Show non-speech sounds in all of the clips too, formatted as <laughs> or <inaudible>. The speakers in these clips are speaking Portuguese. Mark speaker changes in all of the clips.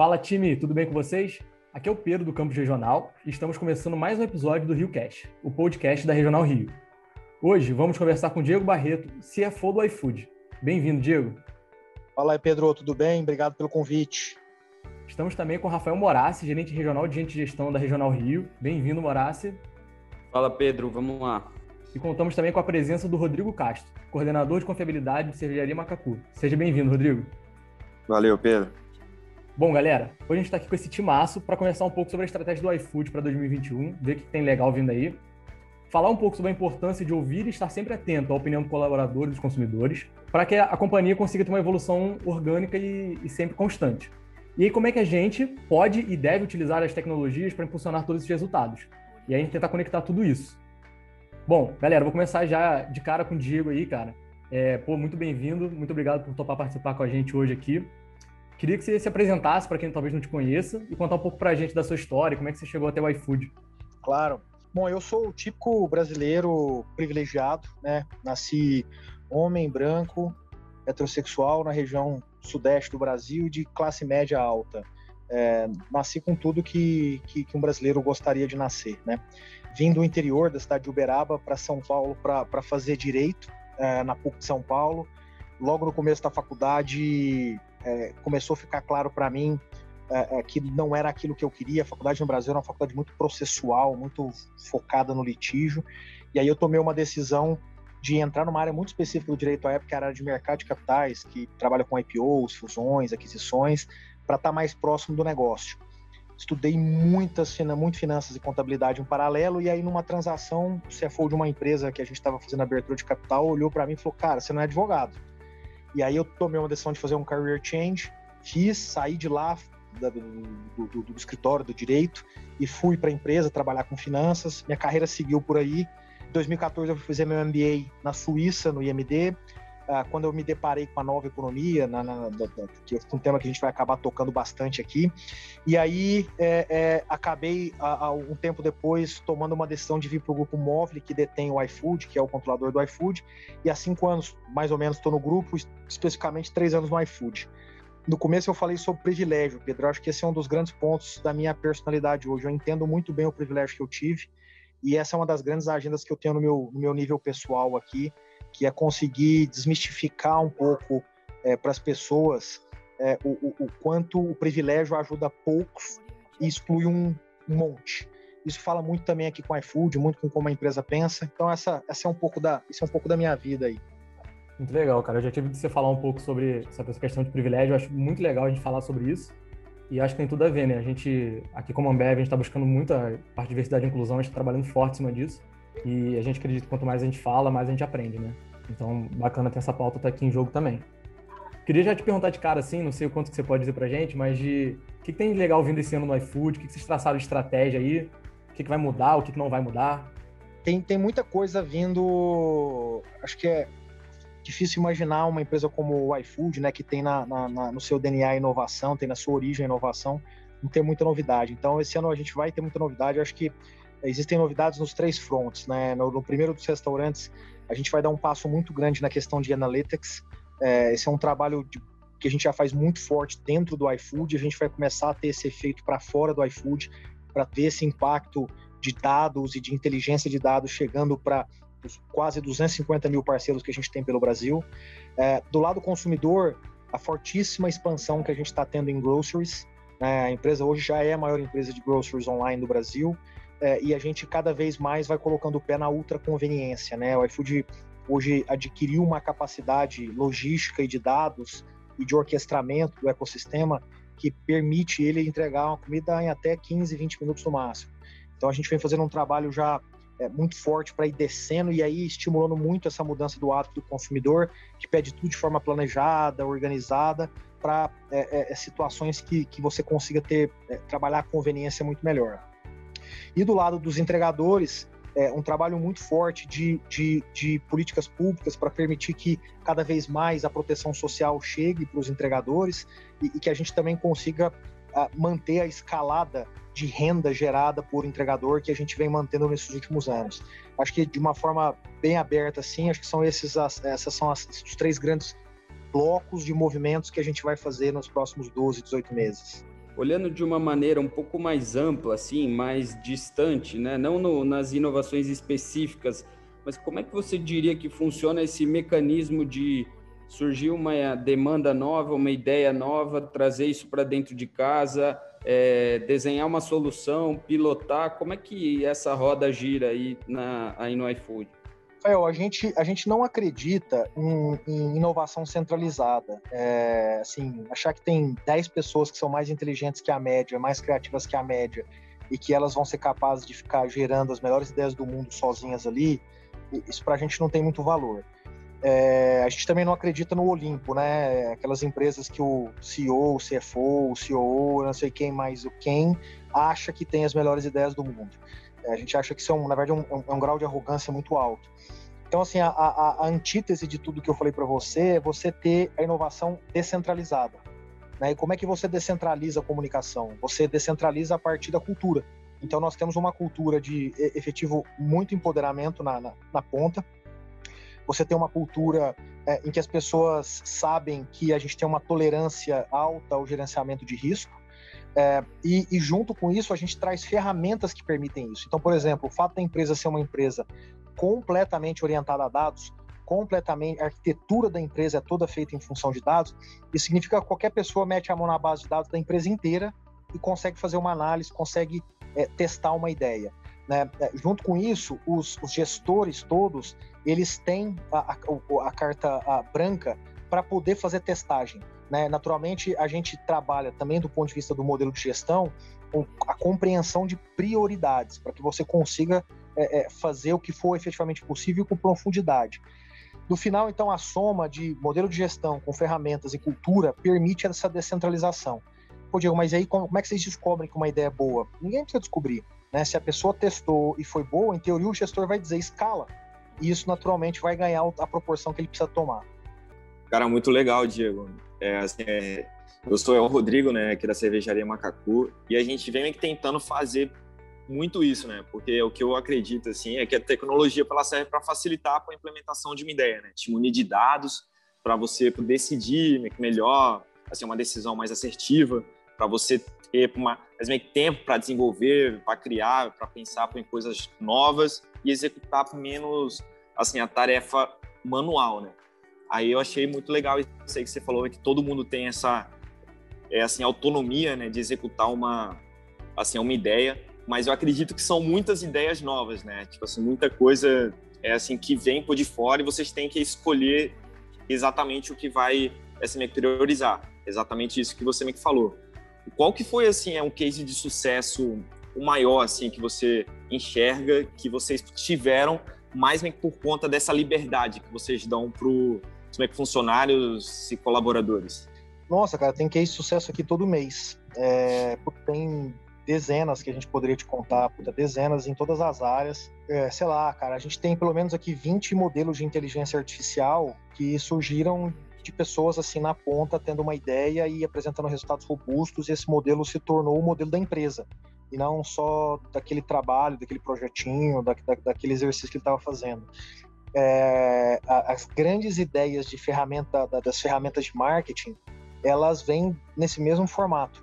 Speaker 1: Fala time, tudo bem com vocês? Aqui é o Pedro do Campus Regional e estamos começando mais um episódio do Rio Cast, o podcast da Regional Rio. Hoje vamos conversar com Diego Barreto, CFO do iFood. Bem-vindo, Diego.
Speaker 2: Fala aí, Pedro, tudo bem? Obrigado pelo convite.
Speaker 1: Estamos também com Rafael Morassi, gerente regional de gente de gestão da Regional Rio. Bem-vindo, Morassi.
Speaker 3: Fala, Pedro, vamos lá.
Speaker 1: E contamos também com a presença do Rodrigo Castro, coordenador de confiabilidade de Cervejaria Macacu. Seja bem-vindo, Rodrigo.
Speaker 4: Valeu, Pedro.
Speaker 1: Bom, galera, hoje a gente está aqui com esse timaço para conversar um pouco sobre a estratégia do iFood para 2021, ver o que tem legal vindo aí, falar um pouco sobre a importância de ouvir e estar sempre atento à opinião do colaborador e dos consumidores, para que a companhia consiga ter uma evolução orgânica e, e sempre constante. E aí, como é que a gente pode e deve utilizar as tecnologias para impulsionar todos esses resultados? E aí, a gente tentar conectar tudo isso. Bom, galera, vou começar já de cara com o Diego aí, cara. É, pô, muito bem-vindo, muito obrigado por topar participar com a gente hoje aqui. Queria que você se apresentasse para quem talvez não te conheça e contar um pouco para a gente da sua história, como é que você chegou até o iFood.
Speaker 2: Claro. Bom, eu sou o típico brasileiro privilegiado, né? Nasci homem, branco, heterossexual na região sudeste do Brasil de classe média alta. É, nasci com tudo que, que, que, um brasileiro gostaria de nascer, né? Vim do interior da cidade de Uberaba para São Paulo para fazer direito é, na PUC de São Paulo. Logo no começo da faculdade é, começou a ficar claro para mim é, é, que não era aquilo que eu queria. A faculdade no Brasil era uma faculdade muito processual, muito focada no litígio. E aí eu tomei uma decisão de entrar numa área muito específica do direito à época, que era a área de mercado de capitais, que trabalha com IPOs, fusões, aquisições, para estar tá mais próximo do negócio. Estudei muitas, muito finanças e contabilidade em paralelo, e aí numa transação, o CFO de uma empresa que a gente estava fazendo abertura de capital olhou para mim e falou, cara, você não é advogado. E aí eu tomei uma decisão de fazer um career change, fiz, saí de lá, do, do, do, escritório do direito e fui para a empresa trabalhar com finanças. Minha carreira seguiu por aí. Em 2014 eu fui fazer meu MBA na Suíça, no IMD. Ah, quando eu me deparei com a nova economia, na, na, na, que é um tema que a gente vai acabar tocando bastante aqui, e aí é, é, acabei, a, um tempo depois, tomando uma decisão de vir para o grupo Móvel, que detém o iFood, que é o controlador do iFood, e há cinco anos, mais ou menos, estou no grupo, especificamente três anos no iFood. No começo eu falei sobre privilégio, Pedro. Eu acho que esse é um dos grandes pontos da minha personalidade hoje. Eu entendo muito bem o privilégio que eu tive, e essa é uma das grandes agendas que eu tenho no meu, no meu nível pessoal aqui, que é conseguir desmistificar um pouco é, para as pessoas é, o, o, o, quanto o privilégio ajuda poucos e exclui um, monte. Isso fala muito também aqui com a iFood, muito com como a empresa pensa. Então essa, essa é um pouco da, esse é um pouco da minha vida aí.
Speaker 1: Muito legal, cara. Eu já tive de você falar um pouco sobre essa questão de privilégio. Eu acho muito legal a gente falar sobre isso. E acho que tem tudo a ver, né? A gente, aqui como Ambev, a gente está buscando muita parte de diversidade e inclusão, a gente está trabalhando forte em cima disso. E a gente acredita que quanto mais a gente fala, mais a gente aprende, né? Então, bacana ter essa pauta tá aqui em jogo também. Queria já te perguntar de cara, assim, não sei o quanto que você pode dizer pra gente, mas de o que, que tem de legal vindo esse ano no iFood? O que, que vocês traçaram de estratégia aí? O que, que vai mudar? O que, que não vai mudar?
Speaker 2: Tem, tem muita coisa vindo. Acho que é difícil imaginar uma empresa como o iFood, né, que tem na, na, na, no seu DNA inovação, tem na sua origem inovação, não tem muita novidade. Então, esse ano a gente vai ter muita novidade. Acho que existem novidades nos três fronts, né? No, no, primeiro dos restaurantes, a gente vai dar um passo muito grande na questão de analytics. É, esse é um trabalho de, que a gente já faz muito forte dentro do iFood. A gente vai começar a ter esse efeito para fora do iFood, para ter esse impacto de dados e de inteligência de dados chegando para quase 250 mil parceiros que a gente tem pelo Brasil. É, do lado consumidor, a fortíssima expansão que a gente está tendo em groceries. A empresa hoje já é a maior empresa de groceries online do Brasil é, e a gente cada vez mais vai colocando o pé na ultra conveniência, né? O iFood hoje adquiriu uma capacidade logística e de dados e de orquestramento do ecossistema que permite ele entregar uma comida em até 15, 20 minutos no máximo. Então a gente vem fazendo um trabalho já é, muito forte para ir descendo e aí estimulando muito essa mudança do hábito do consumidor, que pede tudo de forma planejada, organizada, para é, é, é, situações que, que você consiga ter é, trabalhar a conveniência muito melhor. E do lado dos entregadores, é, um trabalho muito forte de, de, de políticas públicas para permitir que cada vez mais a proteção social chegue para os entregadores e, e, que a gente também consiga a, ah, manter a escalada de renda gerada por entregador que a gente vem mantendo nesses últimos anos. Acho que de uma forma bem aberta, assim, acho que são esses, as, essas são as, os três grandes blocos de movimentos que a gente vai fazer nos próximos 12, 18 meses.
Speaker 3: olhando de uma maneira um pouco mais ampla, assim, mais distante, né? Não no, nas inovações específicas, mas como é que você diria que funciona esse mecanismo de surgir uma demanda nova, uma ideia nova, trazer isso para dentro de casa, é, desenhar uma solução, pilotar? Como é que essa roda gira aí, na, aí no iFood?
Speaker 2: Rafael, a gente, a gente não acredita em, em inovação centralizada. É, assim, achar que tem 10 pessoas que são mais inteligentes que a média, mais criativas que a média, e que elas vão ser capazes de ficar gerando as melhores ideias do mundo sozinhas ali, isso para a gente não tem muito valor. É, a gente também não acredita no Olimpo, né? Aquelas empresas que o CEO, o CFO, o CEO, não sei quem mais o quem, acha que tem as melhores ideias do mundo. É, a gente acha que isso é, um, na verdade, um, um, é um grau de arrogância muito alto. Então, assim, a, a, a antítese de tudo que eu falei para você é você ter a inovação descentralizada. Né? E como é que você descentraliza a comunicação? Você descentraliza a partir da cultura. Então, nós temos uma cultura de efetivo muito empoderamento na, na, na ponta. Você tem uma cultura é, em que as pessoas sabem que a gente tem uma tolerância alta ao gerenciamento de risco. É, e, e, junto com isso, a gente traz ferramentas que permitem isso. Então, por exemplo, o fato da empresa ser uma empresa completamente orientada a dados, completamente, a arquitetura da empresa é toda feita em função de dados, isso significa que qualquer pessoa mete a mão na base de dados da empresa inteira e consegue fazer uma análise, consegue é, testar uma ideia. Né? É, junto com isso, os, os, gestores todos, eles têm a, a, a carta a branca para poder fazer testagem. Né? Naturalmente, a gente trabalha também do ponto de vista do modelo de gestão a compreensão de prioridades, para que você consiga é, é, fazer o que for efetivamente possível com profundidade. No final, então, a soma de modelo de gestão com ferramentas e cultura permite essa descentralização. Pô, Diego, mas aí como, como é que vocês descobrem que uma ideia é boa? Ninguém precisa descobrir. Né? Se a pessoa testou e foi boa, em teoria o gestor vai dizer escala. E isso naturalmente vai ganhar a proporção que ele precisa tomar.
Speaker 4: Cara, muito legal, Diego. É, assim, é, eu sou o Rodrigo, né, aqui da cervejaria Macacu, e a gente vem tentando fazer muito isso, né? Porque o que eu acredito assim é que a tecnologia ela serve para facilitar a implementação de uma ideia, né? Te munir de dados para você decidir melhor, assim, uma decisão mais assertiva, para você ter mais tempo para desenvolver, para criar, para pensar em coisas novas e executar menos assim a tarefa manual, né? Aí eu achei muito legal isso aí que você falou, que todo mundo tem essa é, assim, autonomia né, de executar uma, assim, uma ideia, mas eu acredito que são muitas ideias novas, né? Tipo assim, muita coisa é assim que vem por de fora e vocês têm que escolher exatamente o que vai assim, priorizar. Exatamente isso que você me falou. Qual que foi assim é um case de sucesso o maior assim que você enxerga que vocês tiveram mais por conta dessa liberdade que vocês dão para os funcionários e colaboradores?
Speaker 2: Nossa, cara, tem case sucesso aqui todo mês. É, tem dezenas que a gente poderia te contar, puta, dezenas em todas as áreas. É, sei lá, cara, a gente tem pelo menos aqui 20 modelos de inteligência artificial que surgiram de pessoas assim na ponta tendo uma ideia e apresentando resultados robustos e esse modelo se tornou o modelo da empresa e não só daquele trabalho, daquele projetinho, da, da, daquele exercício que ele estava fazendo. É, as grandes ideias de ferramenta das ferramentas de marketing elas vêm nesse mesmo formato.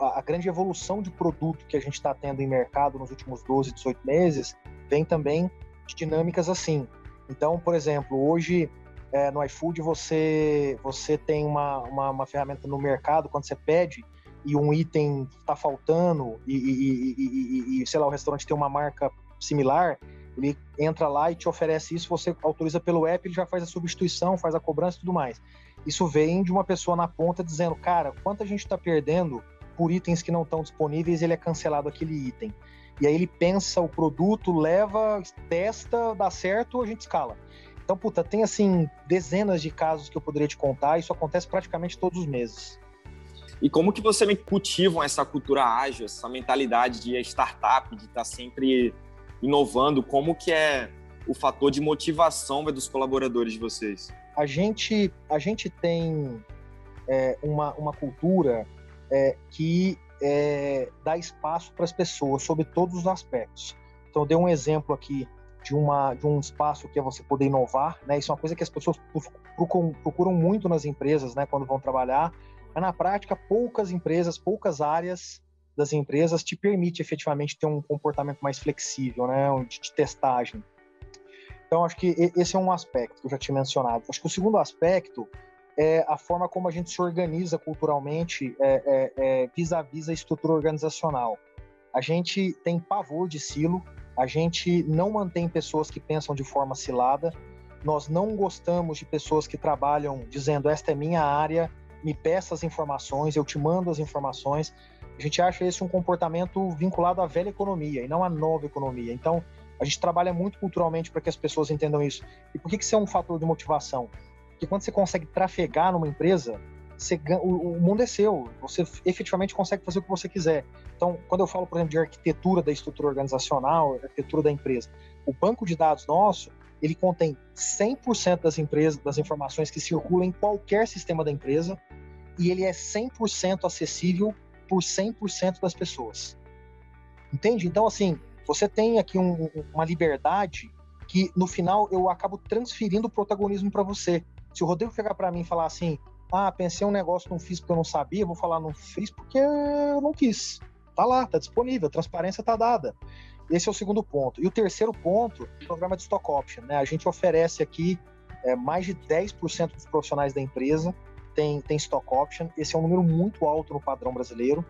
Speaker 2: A, a grande evolução de produto que a gente está tendo em mercado nos últimos 12, 18 meses vem também de dinâmicas assim. Então, por exemplo, hoje é, no iFood você, você tem uma, uma, uma, ferramenta no mercado, quando você pede e um item está faltando e, e, e, e, sei lá, o restaurante tem uma marca similar, ele entra lá e te oferece isso, você autoriza pelo app, ele já faz a substituição, faz a cobrança e tudo mais. Isso vem de uma pessoa na ponta dizendo, cara, quanto a gente está perdendo por itens que não estão disponíveis, ele é cancelado aquele item. E aí ele pensa o produto, leva, testa, dá certo, a gente escala. Então, puta, tem assim dezenas de casos que eu poderia te contar, isso acontece praticamente todos os meses.
Speaker 4: E como que você cultivam essa cultura ágil, essa mentalidade de startup, de estar tá sempre inovando? Como que é o fator de motivação dos colaboradores de vocês?
Speaker 2: a gente, a gente tem é, uma, uma cultura é, que é, dá espaço para as pessoas sobre todos os aspectos. Então, eu dei um exemplo aqui de, uma, de um espaço que é você poder inovar, né? Isso é uma coisa que as pessoas procuram, procuram muito nas empresas, né? Quando vão trabalhar, Mas na prática, poucas empresas, poucas áreas das empresas te permite efetivamente ter um comportamento mais flexível, né, de, testagem. Então, acho que esse é um aspecto que eu já tinha mencionado. Acho que o segundo aspecto é a forma como a gente se organiza culturalmente é, é, é, vis-à-vis a estrutura organizacional. A gente tem pavor de silo, a gente não mantém pessoas que pensam de forma cilada, nós não gostamos de pessoas que trabalham dizendo esta é minha área, me peça as informações, eu te mando as informações. A gente acha esse um comportamento vinculado à velha economia e não à nova economia. Então, a gente trabalha muito culturalmente para que as pessoas entendam isso. E por que, que isso é um fator de motivação? Porque quando você consegue trafegar numa empresa, você, o, o, mundo é seu, você efetivamente consegue fazer o que você quiser. Então, quando eu falo, por exemplo, de arquitetura da estrutura organizacional, arquitetura da empresa, o banco de dados nosso, ele contém 100% das empresas, das informações que circulam em qualquer sistema da empresa, e ele é 100% acessível por 100% das pessoas. Entende? Então, assim, você tem aqui um, uma liberdade que, no final, eu acabo transferindo o protagonismo para você. Se o Rodrigo chegar para mim e falar assim, ah, pensei um negócio, não fiz porque eu não sabia, vou falar, não fiz porque eu não quis. Tá lá, tá disponível, a transparência tá dada. Esse é o segundo ponto. E o terceiro ponto, o programa de stock option. Né? A gente oferece aqui é, mais de 10% dos profissionais da empresa tem, tem stock option. Esse é um número muito alto no padrão brasileiro.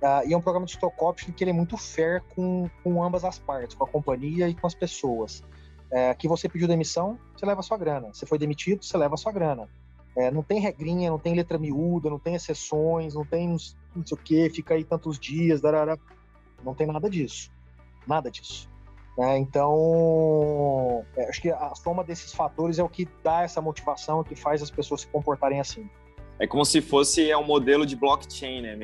Speaker 2: Uh, e é um programa de stock option que ele é muito fair com, com ambas as partes, com a companhia e com as pessoas. É, que você pediu demissão, você leva a sua grana. Você foi demitido, você leva a sua grana. É, não tem regrinha, não tem letra miúda, não tem exceções, não tem não sei o que, fica aí tantos dias, não tem nada disso. Nada disso. É, então, é, acho que a soma desses fatores é o que dá essa motivação, que faz as pessoas se comportarem assim.
Speaker 4: É como se fosse é um modelo de blockchain, né?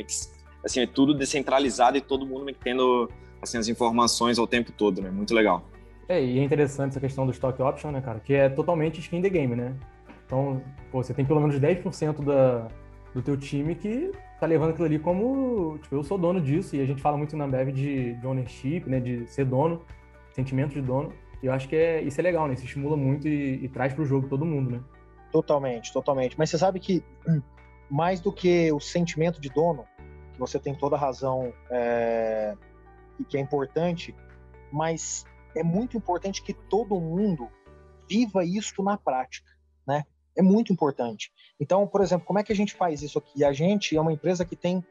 Speaker 4: Assim, é tudo descentralizado e todo mundo tendo assim, as informações ao tempo todo, né? Muito legal.
Speaker 1: É, e é interessante essa questão do stock option, né, cara? Que é totalmente skin the game, né? Então, pô, você tem pelo menos 10% da, do teu time que tá levando aquilo ali como, tipo, eu sou dono disso, e a gente fala muito na Ambev de, de ownership, né, de ser dono, sentimento de dono, e eu acho que é, isso é legal, né, isso estimula muito e, e traz pro jogo todo mundo, né.
Speaker 2: Totalmente, totalmente. Mas você sabe que hum, mais do que o sentimento de dono, que você tem toda a razão é, e que é importante, mas é muito importante que todo mundo viva isso na prática, né? é muito importante. Então, por exemplo, como é que a gente faz isso aqui? A gente é uma empresa que tem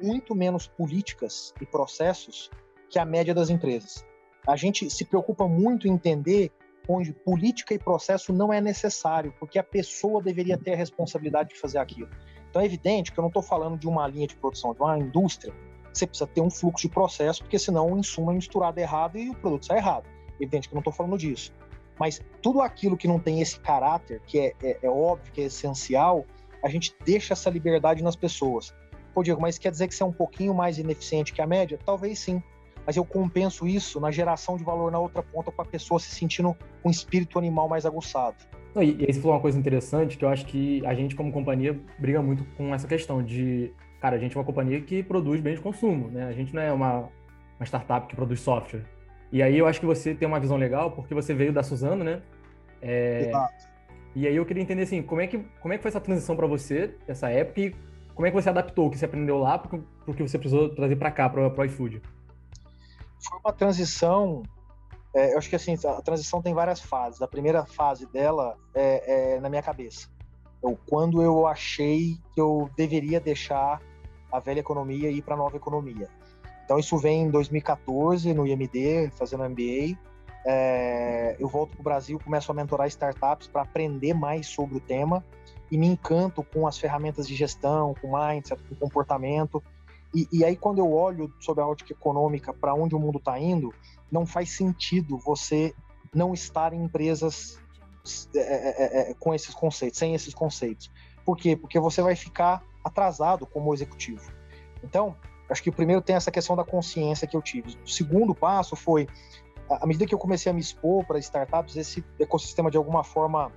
Speaker 2: muito menos políticas e processos que a média das empresas. A gente se preocupa muito em entender onde política e processo não é necessário, porque a pessoa deveria ter a responsabilidade de fazer aquilo. Então é evidente que eu não estou falando de uma linha de produção, de uma indústria. Você precisa ter um fluxo de processo, porque senão o insumo é misturado errado e o produto sai errado. É evidente que eu não estou falando disso. Mas tudo aquilo que não tem esse caráter, que é, é, é óbvio, que é essencial, a gente deixa essa liberdade nas pessoas. Pô, Diego, mas quer dizer que você é um pouquinho mais ineficiente que a média? Talvez sim. Mas eu compenso isso na geração de valor na outra ponta com a pessoa se sentindo com um espírito animal mais aguçado.
Speaker 1: Não, e, e aí você falou uma coisa interessante que eu acho que a gente, como companhia, briga muito com essa questão de, cara, a gente é uma companhia que produz bens de consumo, né? A gente não é uma, uma startup que produz software. E aí eu acho que você tem uma visão legal, porque você veio da Suzano, né? É... Exato. E aí eu queria entender assim, como é que, como é que foi essa transição para você, essa época, e como é que você adaptou o que você aprendeu lá para o que você precisou trazer para cá, para o iFood?
Speaker 2: Foi uma transição, é, eu acho que assim, a transição tem várias fases. A primeira fase dela é, é na minha cabeça. Eu, quando eu achei que eu deveria deixar a velha economia e ir para a nova economia. Então isso vem em 2014 no IMD, fazendo MBA. É, eu volto para o Brasil, começo a mentorar startups para aprender mais sobre o tema e me encanto com as ferramentas de gestão, com mindset, com comportamento. E, e aí quando eu olho sobre a ótica econômica para onde o mundo está indo, não faz sentido você não estar em empresas é, é, é, é, com esses conceitos, sem esses conceitos. Por quê? Porque você vai ficar atrasado como executivo. Então, Acho que o primeiro tem essa questão da consciência que eu tive. O segundo passo foi, à medida que eu comecei a me expor para startups, esse ecossistema de alguma forma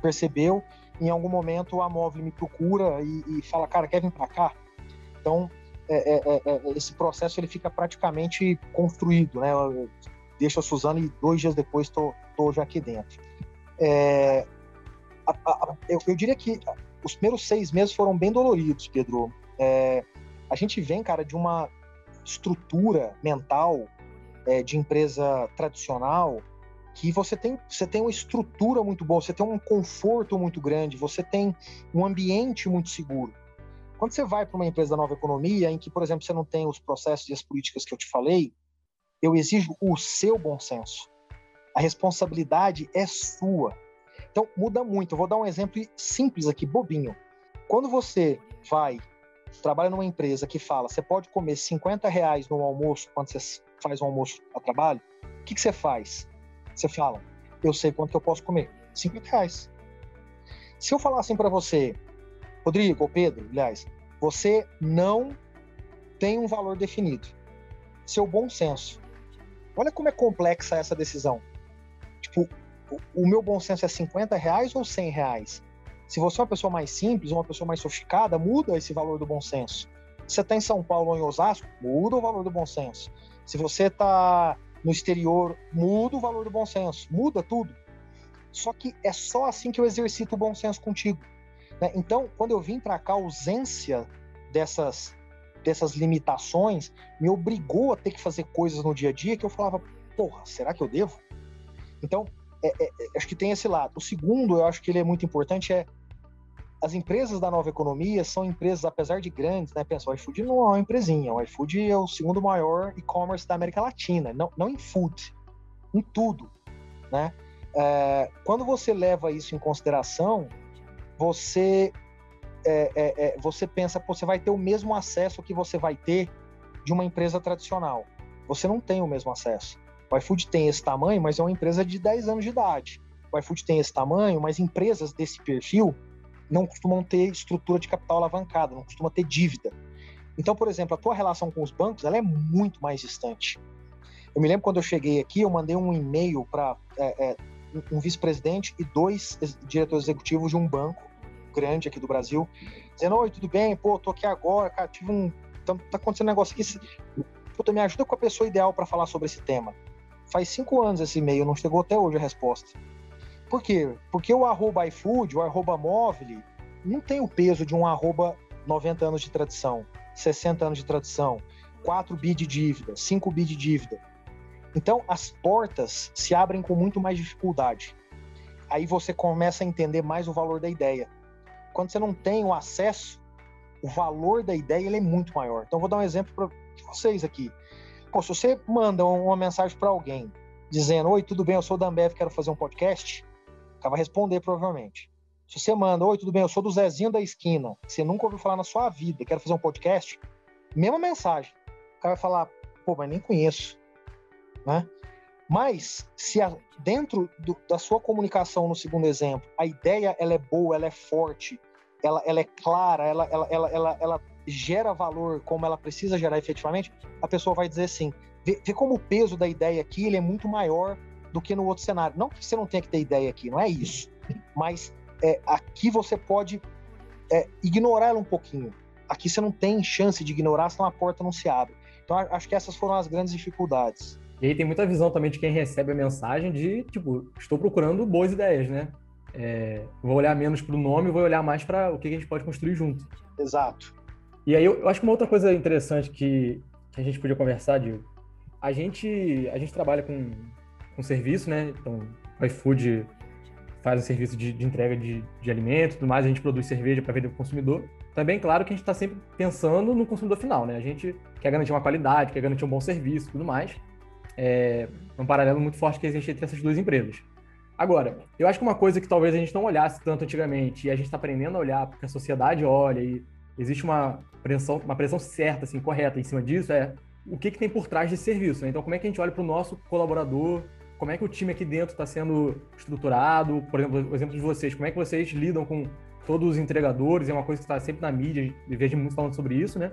Speaker 2: percebeu. Em algum momento a Móvel me procura e, e fala, cara, quer vir para cá? Então, esse processo ele fica praticamente construído, né? Deixa a Suzana e dois dias depois estou já aqui dentro. É, a, a, eu, eu, diria que os primeiros seis meses foram bem doloridos, Pedro. É, a gente vem, cara, de uma estrutura mental é, de empresa tradicional que você tem, você tem uma estrutura muito boa, você tem um conforto muito grande, você tem um ambiente muito seguro. Quando você vai para uma empresa da nova economia, em que, por exemplo, você não tem os processos e as políticas que eu te falei, eu exijo o seu bom senso. A responsabilidade é sua. Então, muda muito. Eu vou dar um exemplo simples aqui, bobinho. Quando você vai, trabalha numa empresa que fala, você pode comer 50 reais no almoço quando você faz um almoço a trabalho, o que, que você faz? Você fala, eu sei quanto que eu posso comer. 50 reais. Se eu falar assim para você, Rodrigo ou Pedro, aliás, você não tem um valor definido. Seu bom senso. Olha como é complexa essa decisão. Tipo, o meu bom senso é 50 reais ou 100 reais? Se você é uma pessoa mais simples, uma pessoa mais sofisticada, muda esse valor do bom senso. Se você está em São Paulo ou em Osasco, muda o valor do bom senso. Se você está no exterior, muda o valor do bom senso, muda tudo. Só que é só assim que eu exercito o bom senso contigo. Né? Então, quando eu vim para cá, a ausência dessas, dessas limitações me obrigou a ter que fazer coisas no dia a dia que eu falava, porra, será que eu devo? Então, é, é, é acho que tem esse lado. O segundo, eu acho que ele é muito importante, é as empresas da nova economia são empresas, apesar de grandes, né? Pensa, o iFood não é uma empresinha, o iFood é o segundo maior e-commerce da América Latina, não, não em food, em tudo, né? É, quando você leva isso em consideração, você é, é, é, você pensa, você vai ter o mesmo acesso que você vai ter de uma empresa tradicional. Você não tem o mesmo acesso. O iFood tem esse tamanho, mas é uma empresa de 10 anos de idade. O iFood tem esse tamanho, mas empresas desse perfil não costumam ter estrutura de capital alavancada, não costuma ter dívida. Então, por exemplo, a tua relação com os bancos ela é muito mais distante. Eu me lembro quando eu cheguei aqui, eu mandei um e-mail para é, é, um vice-presidente e dois diretores executivos de um banco grande aqui do Brasil, dizendo: Oi, tudo bem? Pô, tô aqui agora, cara, tive um. Tá, tá acontecendo um negócio aqui. Puta, me ajuda com a pessoa ideal para falar sobre esse tema. Faz cinco anos esse e-mail, não chegou até hoje a resposta. Por quê? Porque o arroba iFood, o arroba móvel, não tem o peso de um arroba 90 anos de tradição, 60 anos de tradição, 4 bi de dívida, 5 bi de dívida. Então, as portas se abrem com muito mais dificuldade. Aí você começa a entender mais o valor da ideia. Quando você não tem o acesso, o valor da ideia ele é muito maior. Então, vou dar um exemplo para vocês aqui. Pô, se você manda uma mensagem para alguém dizendo: Oi, tudo bem, eu sou o Dambev, quero fazer um podcast o cara vai responder provavelmente. Se você manda, oi, tudo bem, eu sou do Zezinho da esquina, que você nunca ouviu falar na sua vida, quero fazer um podcast, mesma mensagem. O cara vai falar, pô, mas nem conheço, né? Mas se a, dentro do, da sua comunicação, no segundo exemplo, a ideia ela é boa, ela é forte, ela, ela é clara, ela, ela, ela, ela, ela gera valor como ela precisa gerar efetivamente, a pessoa vai dizer assim, vê, vê como o peso da ideia aqui ele é muito maior do que no outro cenário. Não que você não tenha que ter ideia aqui, não é isso. Mas é, aqui você pode é, ignorar ela um pouquinho. Aqui você não tem chance de ignorar, senão a porta não se abre. Então acho que essas foram as grandes dificuldades.
Speaker 1: E aí tem muita visão também de quem recebe a mensagem de, tipo, estou procurando boas ideias, né? É, vou olhar menos para o nome, vou olhar mais para o que a gente pode construir junto.
Speaker 2: Exato.
Speaker 1: E aí eu, eu, acho que uma outra coisa interessante que, que a gente podia conversar, Diego, a gente, a gente trabalha com, com serviço, né? Então, o iFood faz um serviço de, de entrega de, de alimentos, tudo mais, a gente produz cerveja para vender para o consumidor. Também, claro, que a gente está sempre pensando no consumidor final, né? A gente quer garantir uma qualidade, quer garantir um bom serviço, tudo mais. É um paralelo muito forte que existe entre essas duas empresas. Agora, eu acho que uma coisa que talvez a gente não olhasse tanto antigamente e a gente está aprendendo a olhar porque a sociedade olha e existe uma pressão, uma pressão certa, assim, correta em cima disso é o que, que tem por trás desse serviço. Né? Então, como é que a gente olha para o nosso colaborador como é que o time aqui dentro está sendo estruturado? Por exemplo, o exemplo de vocês, como é que vocês lidam com todos os entregadores? É uma coisa que está sempre na mídia, vejo muito falando sobre isso, né?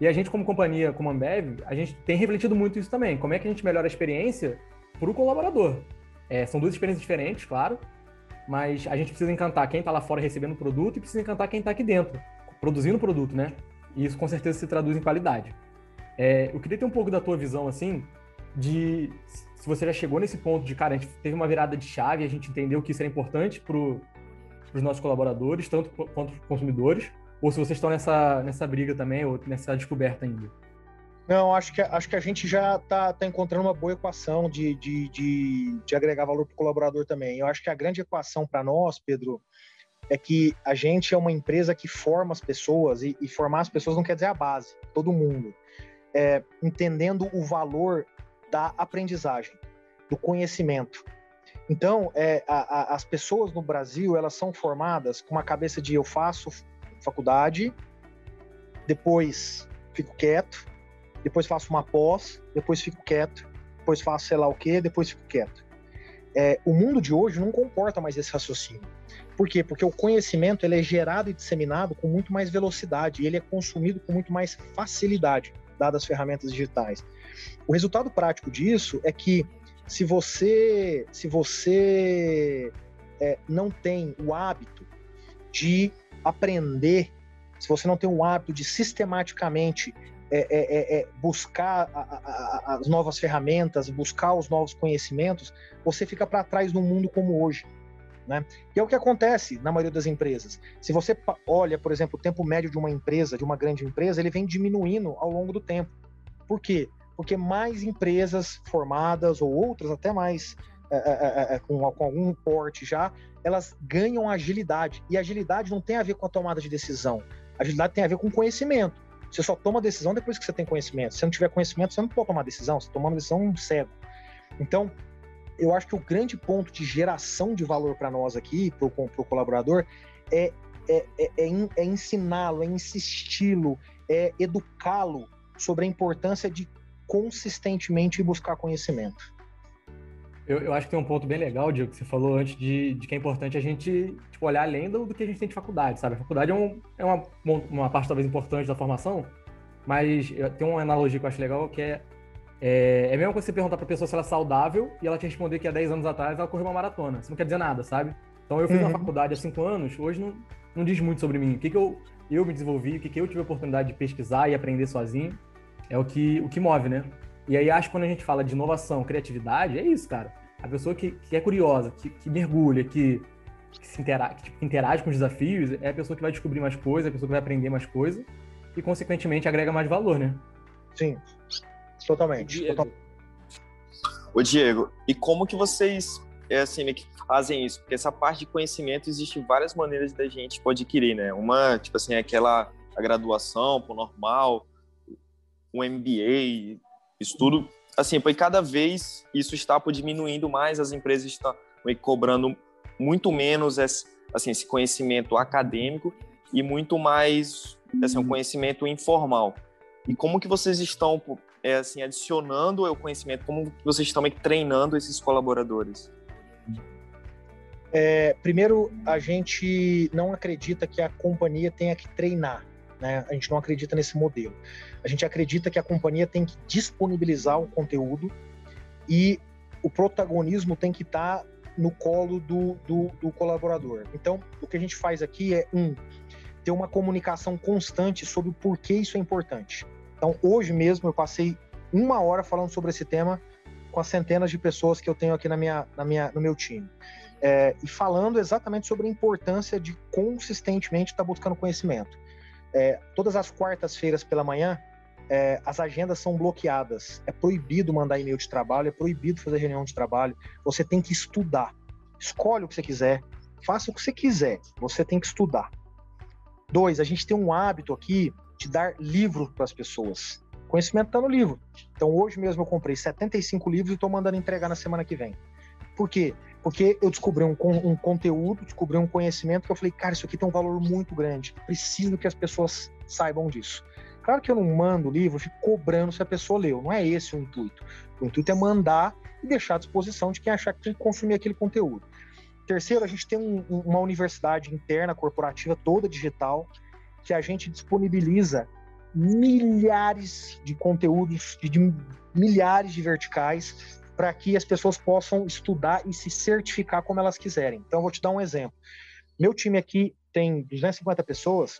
Speaker 1: E a gente, como companhia, como Ambev, a gente tem refletido muito isso também. Como é que a gente melhora a experiência para o colaborador? É, são duas experiências diferentes, claro, mas a gente precisa encantar quem está lá fora recebendo o produto e precisa encantar quem está aqui dentro, produzindo o produto, né? E isso com certeza se traduz em qualidade. É, eu queria ter um pouco da tua visão, assim, de se você já chegou nesse ponto de, cara, a gente teve uma virada de chave, a gente entendeu que isso era importante pro, os nossos colaboradores, tanto quanto os consumidores, ou se vocês estão nessa, nessa briga também, ou nessa descoberta ainda?
Speaker 2: Não, acho que, acho que a gente já está tá encontrando uma boa equação de, de, de, de agregar valor para o colaborador também. Eu acho que a grande equação para nós, Pedro, é que a gente é uma empresa que forma as pessoas, e, e formar as pessoas não quer dizer a base, todo mundo. É, entendendo o valor da aprendizagem, do conhecimento. Então, é, a, a, as pessoas no Brasil, elas são formadas com uma cabeça de eu faço faculdade, depois fico quieto, depois faço uma pós, depois fico quieto, depois faço sei lá o quê, depois fico quieto. É, o mundo de hoje não comporta mais esse raciocínio. Por quê? Porque o conhecimento ele é gerado e disseminado com muito mais velocidade e ele é consumido com muito mais facilidade, dadas as ferramentas digitais. O resultado prático disso é que se você, se você é, não tem o hábito de aprender, se você não tem o hábito de sistematicamente é, é, é, é buscar a, a, as novas ferramentas, buscar os novos conhecimentos, você fica para trás num mundo como hoje. Né? E é o que acontece na maioria das empresas. Se você olha, por exemplo, o tempo médio de uma empresa, de uma grande empresa, ele vem diminuindo ao longo do tempo. Por quê? Porque mais empresas formadas ou outras até mais é, é, é, com, com, algum porte já, elas ganham agilidade. E agilidade não tem a ver com a tomada de decisão. Agilidade tem a ver com conhecimento. Você só toma decisão depois que você tem conhecimento. Se não tiver conhecimento, você não pode tomar decisão. Você tá tomando decisão cego. Então, eu acho que o grande ponto de geração de valor para nós aqui, para o colaborador, é, é, é, é, é ensiná-lo, é insisti-lo, é educá-lo sobre a importância de consistentemente buscar conhecimento.
Speaker 1: Eu, eu, acho que tem um ponto bem legal, Diego, que você falou antes de, de que é importante a gente tipo, olhar além do, do, que a gente tem de faculdade, sabe? A faculdade é, um, é uma, uma parte talvez importante da formação, mas tem uma analogia que eu acho legal que é é, é mesmo que você perguntar pra pessoa se ela é saudável e ela te responder que há 10 anos atrás ela correu uma maratona. Isso não quer dizer nada, sabe? Então eu fiz uhum. uma faculdade há 5 anos, hoje não, não diz muito sobre mim. O que, que eu, eu me desenvolvi, o que, que eu tive a oportunidade de pesquisar e aprender sozinho, é o que, o que move, né? E aí acho que quando a gente fala de inovação, criatividade, é isso, cara. A pessoa que, que é curiosa, que, que mergulha, que, que se interage, que, tipo, interage com os desafios, é a pessoa que vai descobrir mais coisas, é a pessoa que vai aprender mais coisas e, consequentemente, agrega mais valor, né?
Speaker 2: Sim, totalmente. Diego. Total...
Speaker 4: Ô, Diego, e como que vocês é assim, que fazem isso? Porque essa parte de conhecimento existe várias maneiras da gente pode adquirir, né? Uma, tipo assim, é aquela a graduação, pro normal, um MBA, isso tudo assim, foi cada vez isso está diminuindo mais, as empresas estão cobrando muito menos esse, assim, esse conhecimento acadêmico e muito mais assim, um conhecimento informal. E como que vocês estão é, assim, adicionando o conhecimento, como vocês estão treinando esses colaboradores?
Speaker 2: É, primeiro, a gente não acredita que a companhia tenha que treinar. Né? A gente não acredita nesse modelo. A gente acredita que a companhia tem que disponibilizar o conteúdo e o protagonismo tem que estar tá no colo do, do, do, colaborador. Então, o que a gente faz aqui é, um, ter uma comunicação constante sobre o porquê isso é importante. Então, hoje mesmo eu passei uma hora falando sobre esse tema com as centenas de pessoas que eu tenho aqui na minha, na minha, no meu time. É, e falando exatamente sobre a importância de consistentemente estar tá buscando conhecimento. É, todas as quartas-feiras pela manhã, é, as agendas são bloqueadas. É proibido mandar e-mail de trabalho, é proibido fazer reunião de trabalho. Você tem que estudar. Escolhe o que você quiser, faça o que você quiser. Você tem que estudar. Dois, a gente tem um hábito aqui de dar livro para as pessoas. conhecimento está no livro. Então, hoje mesmo eu comprei 75 livros e estou mandando entregar na semana que vem. Por quê? Porque eu descobri um, um, conteúdo, descobri um conhecimento que eu falei, cara, isso aqui tem um valor muito grande. Preciso que as pessoas saibam disso. Claro que eu não mando o livro, fico cobrando se a pessoa leu. Não é esse o intuito. O intuito é mandar e deixar à disposição de quem achar que tem que consumir aquele conteúdo. Terceiro, a gente tem um, uma universidade interna, corporativa, toda digital, que a gente disponibiliza milhares de conteúdos, de, de milhares de verticais para que as pessoas possam estudar e se certificar como elas quiserem. Então, eu vou te dar um exemplo. Meu time aqui tem 250 pessoas,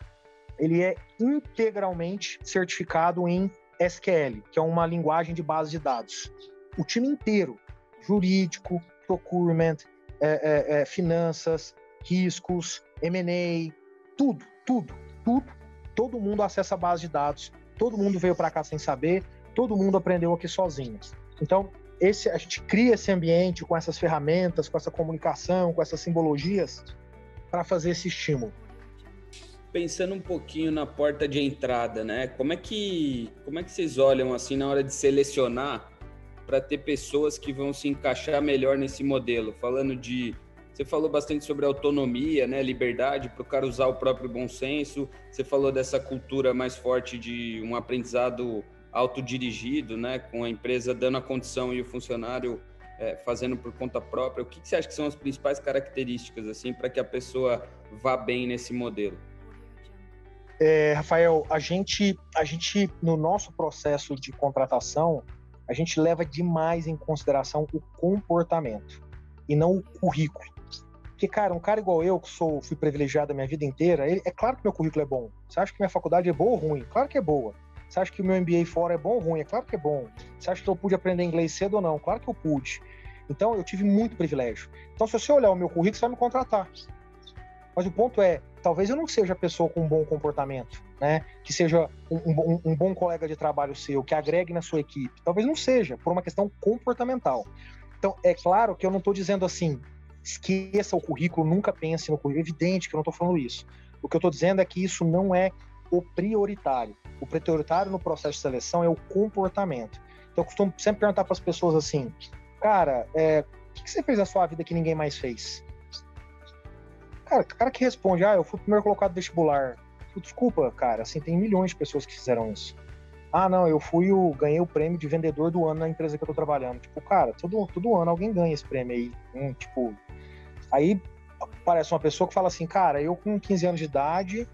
Speaker 2: ele é integralmente certificado em SQL, que é uma linguagem de base de dados. O time inteiro, jurídico, procurement, é, é, é, finanças, riscos, M&A, tudo, tudo, tudo. Todo mundo acessa a base de dados, todo mundo veio para cá sem saber, todo mundo aprendeu aqui sozinho. Então, esse, a gente cria esse ambiente com essas ferramentas, com essa comunicação, com essas simbologias, para fazer esse estímulo.
Speaker 3: Pensando um pouquinho na porta de entrada, né? Como é que, como é que vocês olham assim na hora de selecionar para ter pessoas que vão se encaixar melhor nesse modelo? Falando de você falou bastante sobre autonomia, né, liberdade para o cara usar o próprio bom senso. Você falou dessa cultura mais forte de um aprendizado autodirigido, né, com a empresa dando a condição e o funcionário é, fazendo por conta própria. O que, que você acha que são as principais características assim para que a pessoa vá bem nesse modelo?
Speaker 2: É, Rafael, a gente, a gente no nosso processo de contratação, a gente leva demais em consideração o comportamento e não o currículo. Porque, cara, um cara igual eu, que sou, fui privilegiado a minha vida inteira, ele, é claro que meu currículo é bom. Você acha que minha faculdade é boa ou ruim? Claro que é boa. Você acha que o meu MBA fora é bom ou ruim? É claro que é bom. Você acha que eu pude aprender inglês cedo ou não? Claro que eu pude. Então, eu tive muito privilégio. Então, se você olhar o meu currículo, você vai me contratar. Mas o ponto é, talvez eu não seja a pessoa com um bom comportamento, né? Que seja um, um, um, bom colega de trabalho seu, que agregue na sua equipe. Talvez não seja, por uma questão comportamental. Então, é claro que eu não estou dizendo assim, esqueça o currículo, nunca pense no currículo. É evidente que eu não estou falando isso. O que eu estou dizendo é que isso não é o prioritário. O prioritário no processo de seleção é o comportamento. Então, eu costumo sempre perguntar para as pessoas assim: cara, é, o que, você fez na sua vida que ninguém mais fez? Cara, o cara que responde: ah, eu fui o primeiro colocado vestibular. Desculpa, cara, assim, tem milhões de pessoas que fizeram isso. Ah, não, eu fui o. ganhei o prêmio de vendedor do ano na empresa que eu tô trabalhando. Tipo, cara, todo, todo ano alguém ganha esse prêmio aí. Hum, tipo. Aí aparece uma pessoa que fala assim, cara, eu com 15 anos de idade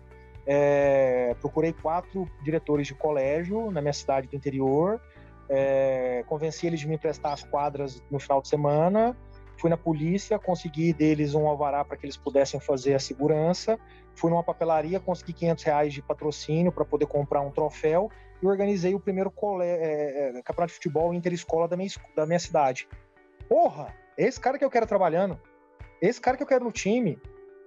Speaker 2: é, procurei quatro diretores de colégio na minha cidade do interior, é, convenci eles de me emprestar as quadras no final de semana, fui na polícia, consegui deles um alvará para que eles pudessem fazer a segurança, fui numa papelaria, consegui 500 reais de patrocínio para poder comprar um troféu e organizei o primeiro é, é, campeonato de futebol interescola da minha, da minha cidade. Porra, esse cara que eu quero trabalhando, esse cara que eu quero no time,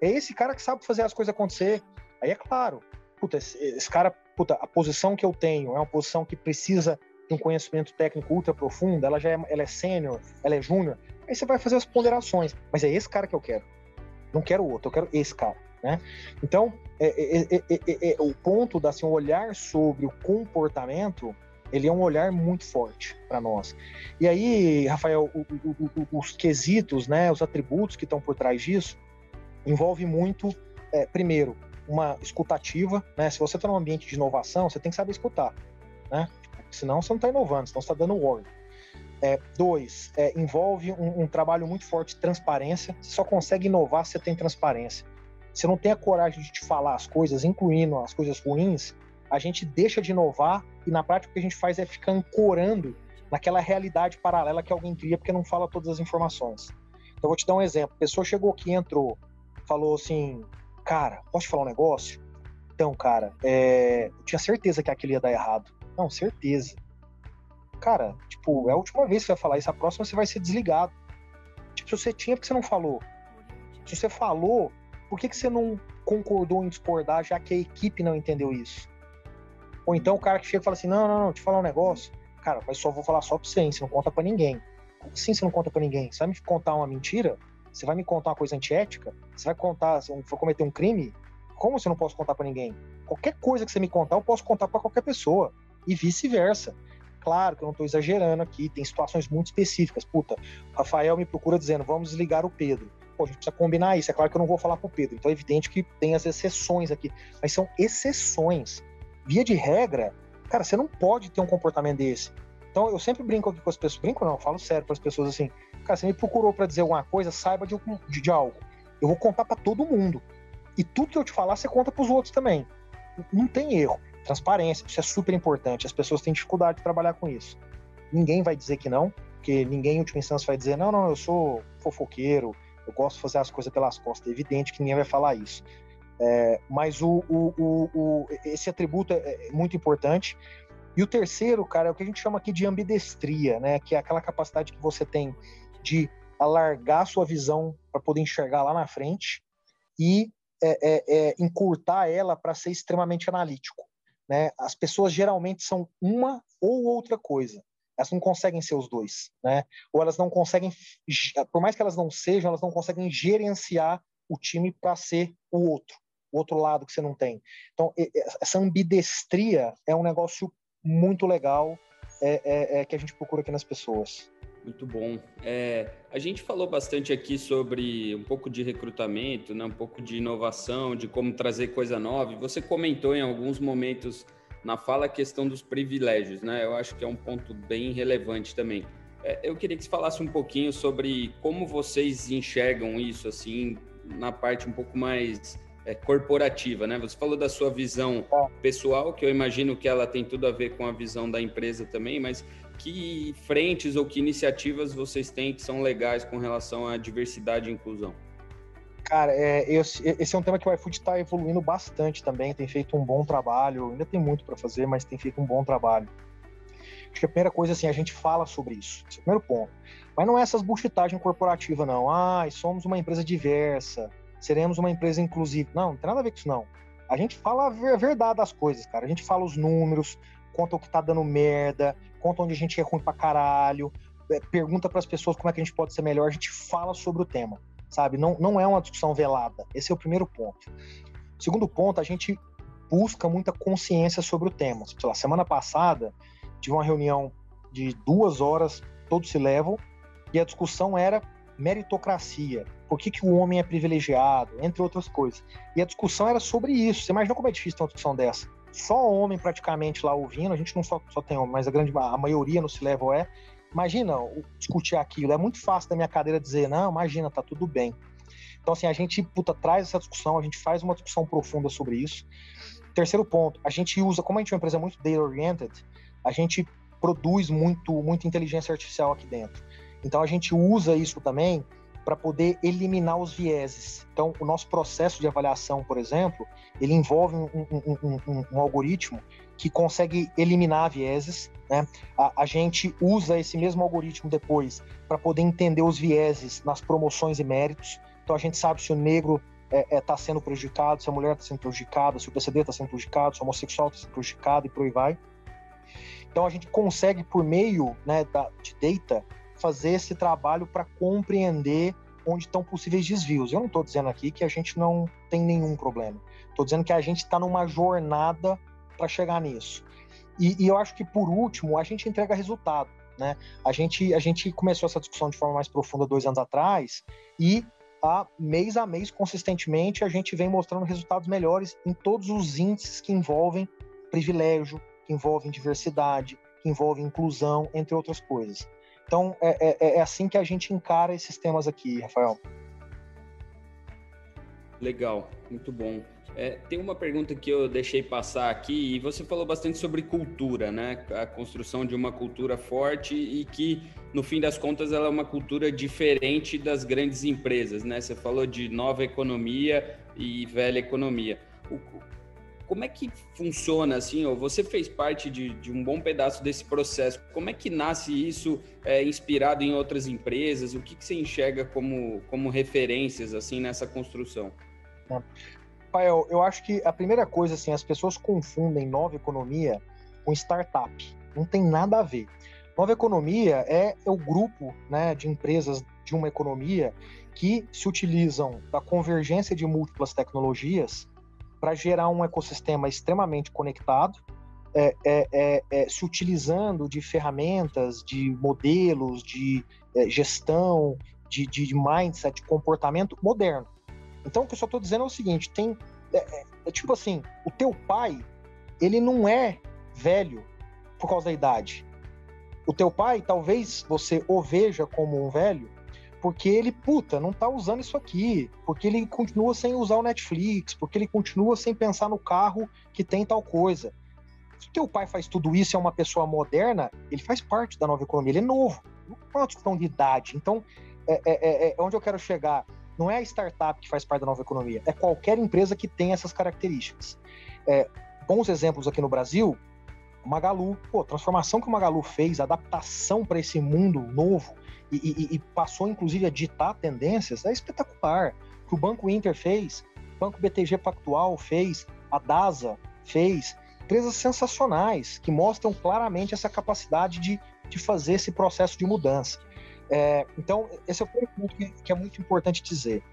Speaker 2: é esse cara que sabe fazer as coisas acontecer. Aí é claro, puta, esse, esse, cara, puta, a posição que eu tenho é uma posição que precisa de um conhecimento técnico ultra profundo, ela já é, ela é sênior, ela é júnior, aí você vai fazer as ponderações, mas é esse cara que eu quero. Não quero outro, eu quero esse cara, né? Então, é, é, é, o ponto da assim, olhar sobre o comportamento, ele é um olhar muito forte para nós. E aí, Rafael, o, o, o, os quesitos, né, os atributos que estão por trás disso, envolve muito, primeiro, uma escutativa, né? Se você está num ambiente de inovação, você tem que saber escutar, né? Senão você não está inovando, senão você está dando ordem. É, dois, é, envolve um, um, trabalho muito forte de transparência. Você só consegue inovar se você tem transparência. Se não tem a coragem de te falar as coisas, incluindo as coisas ruins, a gente deixa de inovar e na prática o que a gente faz é ficar ancorando naquela realidade paralela que alguém cria porque não fala todas as informações. Então, vou te dar um exemplo. A pessoa chegou aqui, entrou, falou assim: cara, posso te falar um negócio? Então, cara, é... eu tinha certeza que aquilo ia dar errado. Não, certeza. Cara, tipo, é a última vez que você vai falar isso, a próxima você vai ser desligado. Tipo, se você tinha, por que você não falou? Se você falou, por que, que você não concordou em discordar, já que a equipe não entendeu isso? Ou então o cara que chega e fala assim: não, não, não, te falar um negócio. Cara, mas só vou falar só pra você, você não conta pra ninguém. Como assim você não conta pra ninguém? Você vai me contar uma mentira? Você vai me contar uma coisa antiética? Você vai contar, se eu for cometer um crime? Como você não posso contar para ninguém? Qualquer coisa que você me contar, eu posso contar para qualquer pessoa. E vice-versa. Claro que eu não estou exagerando aqui, tem situações muito específicas. Puta, Rafael me procura dizendo, vamos desligar o Pedro. Pô, a gente precisa combinar isso. É claro que eu não vou falar pro Pedro. Então é evidente que tem as exceções aqui. Mas são exceções. Via de regra, cara, você não pode ter um comportamento desse. Então eu sempre brinco aqui com as pessoas. Brinco não, falo sério para as pessoas assim cara, você me procurou para dizer alguma coisa, saiba de, de, de algo. Eu vou contar para todo mundo. E tudo que eu te falar, você conta para os outros também. Não tem erro. Transparência, isso é super importante. As pessoas têm dificuldade de trabalhar com isso. Ninguém vai dizer que não, porque ninguém, em última instância, vai dizer: não, não, eu sou fofoqueiro, eu gosto de fazer as coisas pelas costas. É evidente que ninguém vai falar isso. É, mas o, o, o, o, esse atributo é, é muito importante. E o terceiro, cara, é o que a gente chama aqui de ambidestria, né? Que é aquela capacidade que você tem de alargar sua visão para poder enxergar lá na frente e é, é, é encurtar ela para ser extremamente analítico. Né? As pessoas geralmente são uma ou outra coisa. Elas não conseguem ser os dois, né? Ou elas não conseguem, por mais que elas não sejam, elas não conseguem gerenciar o time para ser o outro, o outro lado que você não tem. Então, essa ambidestria é um negócio muito legal é, é, é que a gente procura aqui nas pessoas.
Speaker 3: Muito bom. É, a gente falou bastante aqui sobre um pouco de recrutamento, né, um pouco de inovação, de como trazer coisa nova. você comentou em alguns momentos na fala a questão dos privilégios, né? Eu acho que é um ponto bem relevante também. É, eu queria que você falasse um pouquinho sobre como vocês enxergam isso, assim, na parte um pouco mais é, corporativa, né? Você falou da sua visão pessoal, que eu imagino que ela tem tudo a ver com a visão da empresa também, mas que frentes ou que iniciativas vocês têm que são legais com relação à diversidade e inclusão?
Speaker 2: Cara, é, esse, é um tema que o iFood está evoluindo bastante também, tem feito um bom trabalho, ainda tem muito para fazer, mas tem feito um bom trabalho. Acho que a primeira coisa, assim, a gente fala sobre isso, esse é o primeiro ponto. Mas não é essas buchitagens corporativas, não. Ah, somos uma empresa diversa, seremos uma empresa inclusiva. Não, não tem nada a ver com isso, não. A gente fala a verdade das coisas, cara. A gente fala os números, conta o que tá dando merda, conta onde a gente é ruim pra caralho, é, pergunta para as pessoas como é que a gente pode ser melhor, a gente fala sobre o tema, sabe? Não, não é uma discussão velada. Esse é o primeiro ponto. Segundo ponto, a gente busca muita consciência sobre o tema. Sei lá, semana passada tive uma reunião de duas horas, todos se levam, e a discussão era meritocracia. Por que, que o homem é privilegiado, entre outras coisas. E a discussão era sobre isso. Você imagina como é difícil ter uma discussão dessa? Só homem praticamente lá ouvindo, a gente não só, só tem homem, mas a grande a maioria no C-Level é. Imagina discutir aquilo, é muito fácil da minha cadeira dizer, não, imagina, tá tudo bem. Então, assim, a gente puta, traz essa discussão, a gente faz uma discussão profunda sobre isso. Terceiro ponto, a gente usa, como a gente é uma empresa muito data-oriented, a gente produz muito, muita inteligência artificial aqui dentro. Então, a gente usa isso também para poder eliminar os vieses. Então, o nosso processo de avaliação, por exemplo, ele envolve um, um, um, um algoritmo que consegue eliminar vieses. Né? A, a, gente usa esse mesmo algoritmo depois para poder entender os vieses nas promoções e méritos. Então, a gente sabe se o negro está é, é, tá sendo prejudicado, se a mulher está sendo prejudicada, se o PCD está sendo prejudicado, se o homossexual está sendo prejudicado e por aí vai. Então, a gente consegue, por meio né, da, de data, fazer esse trabalho para compreender onde estão possíveis desvios. Eu não estou dizendo aqui que a gente não tem nenhum problema. Estou dizendo que a gente está numa jornada para chegar nisso. E, e, eu acho que por último a gente entrega resultado. Né? A gente a gente começou essa discussão de forma mais profunda dois anos atrás e a mês a mês consistentemente a gente vem mostrando resultados melhores em todos os índices que envolvem privilégio, que envolvem diversidade, que envolvem inclusão, entre outras coisas. Então, é, é, é assim que a gente encara esses temas aqui, Rafael.
Speaker 3: Legal, muito bom. É, tem uma pergunta que eu deixei passar aqui, e você falou bastante sobre cultura, né? A construção de uma cultura forte e que, no fim das contas, ela é uma cultura diferente das grandes empresas, né? Você falou de nova economia e velha economia. O, como é que funciona assim? Você fez parte de, de, um bom pedaço desse processo. Como é que nasce isso é, inspirado em outras empresas? O que, que você enxerga como, como referências assim nessa construção?
Speaker 2: Rafael, eu acho que a primeira coisa assim, as pessoas confundem nova economia com startup. Não tem nada a ver. Nova economia é, é o grupo né, de empresas de uma economia que se utilizam da convergência de múltiplas tecnologias para gerar um ecossistema extremamente conectado, é, é, é, é, se utilizando de ferramentas, de modelos, de é, gestão, de, de, de, mindset, de comportamento moderno. Então, o que eu só estou dizendo é o seguinte: tem. É, é, tipo assim, o teu pai, ele não é velho por causa da idade. O teu pai, talvez você o veja como um velho, porque ele, puta, não tá usando isso aqui, porque ele continua sem usar o Netflix, porque ele continua sem pensar no carro que tem tal coisa. Se teu pai faz tudo isso é uma pessoa moderna, ele faz parte da nova economia, ele é novo, não é uma questão de idade. Então, é, é, é, é onde eu quero chegar. Não é a startup que faz parte da nova economia, é qualquer empresa que tem essas características. É, bons exemplos aqui no Brasil, Magalu, pô, transformação que o Magalu fez, adaptação para esse mundo novo, e, e, e, passou inclusive a ditar tendências, é espetacular. O que o Banco Inter fez, Banco BTG Pactual fez, a DASA fez, empresas sensacionais que mostram claramente essa capacidade de, de fazer esse processo de mudança. É, então, esse é o primeiro ponto que, que é muito importante dizer.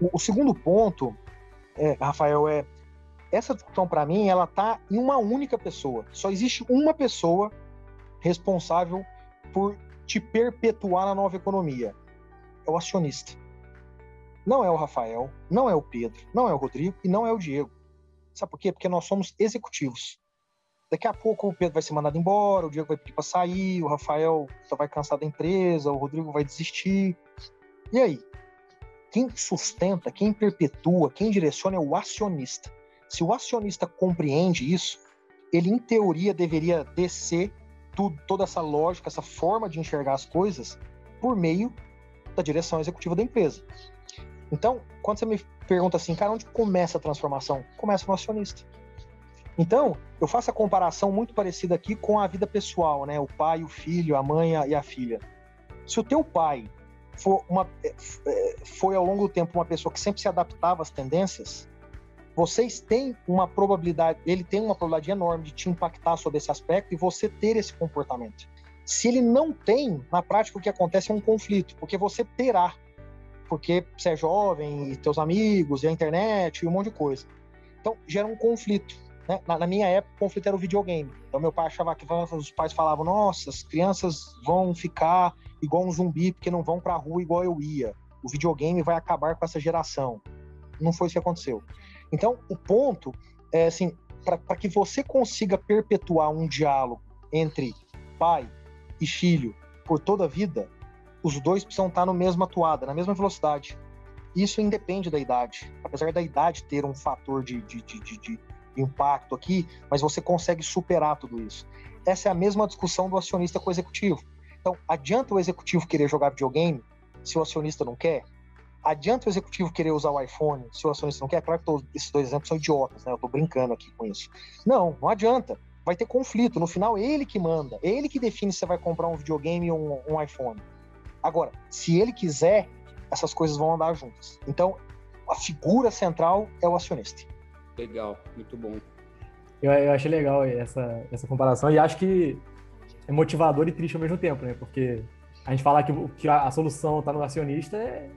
Speaker 2: O, o segundo ponto, é, Rafael, é essa discussão para mim ela está em uma única pessoa. Só existe uma pessoa responsável por te perpetuar na nova economia. É o acionista. Não é o Rafael, não é o Pedro, não é o Rodrigo e não é o Diego. Sabe por quê? Porque nós somos executivos. Daqui a pouco o Pedro vai ser mandado embora, o Diego vai pedir para sair, o Rafael só vai cansar da empresa, o Rodrigo vai desistir. E aí? Quem sustenta, quem perpetua, quem direciona é o acionista. Se o acionista compreende isso, ele, em teoria, deveria descer tudo, toda essa lógica, essa forma de enxergar as coisas por meio da direção executiva da empresa. Então, quando você me pergunta assim, cara, onde começa a transformação? Começa no acionista. Então, eu faço a comparação muito parecida aqui com a vida pessoal, né? O pai, o filho, a mãe e a filha. Se o teu pai for uma, é, é, foi ao longo do tempo uma pessoa que sempre se adaptava às tendências, vocês têm uma probabilidade, ele tem uma probabilidade enorme de te impactar sobre esse aspecto e você ter esse comportamento. Se ele não tem, na prática o que acontece é um conflito, porque você terá, porque você é jovem e teus amigos e a internet e um monte de coisa. Então gera um conflito. Né? Na, na, minha época, o conflito era o videogame. Então, meu pai achava que os pais falavam: nossa, as crianças vão ficar igual um zumbi porque não vão para a rua igual eu ia. O videogame vai acabar com essa geração. Não foi isso que aconteceu. Então, o ponto é assim: para que você consiga perpetuar um diálogo entre pai e filho por toda a vida, os dois precisam estar no mesma atuada, na mesma velocidade. Isso independe da idade. Apesar da idade ter um fator de, de, de, de impacto aqui, mas você consegue superar tudo isso. Essa é a mesma discussão do acionista com o executivo. Então, adianta o executivo querer jogar videogame se o acionista não quer? Adianta o executivo querer usar o iPhone se o acionista não quer? Claro que tô, esses dois exemplos são idiotas, né? Eu tô brincando aqui com isso. Não, não adianta. Vai ter conflito. No final, é ele que manda. É ele que define se você vai comprar um videogame ou um, um iPhone. Agora, se ele quiser, essas coisas vão andar juntas. Então, a figura central é o acionista.
Speaker 3: Legal, muito bom.
Speaker 1: Eu, eu achei legal essa, essa comparação e acho que é motivador e triste ao mesmo tempo, né? Porque a gente falar que, que a, a solução está no acionista é,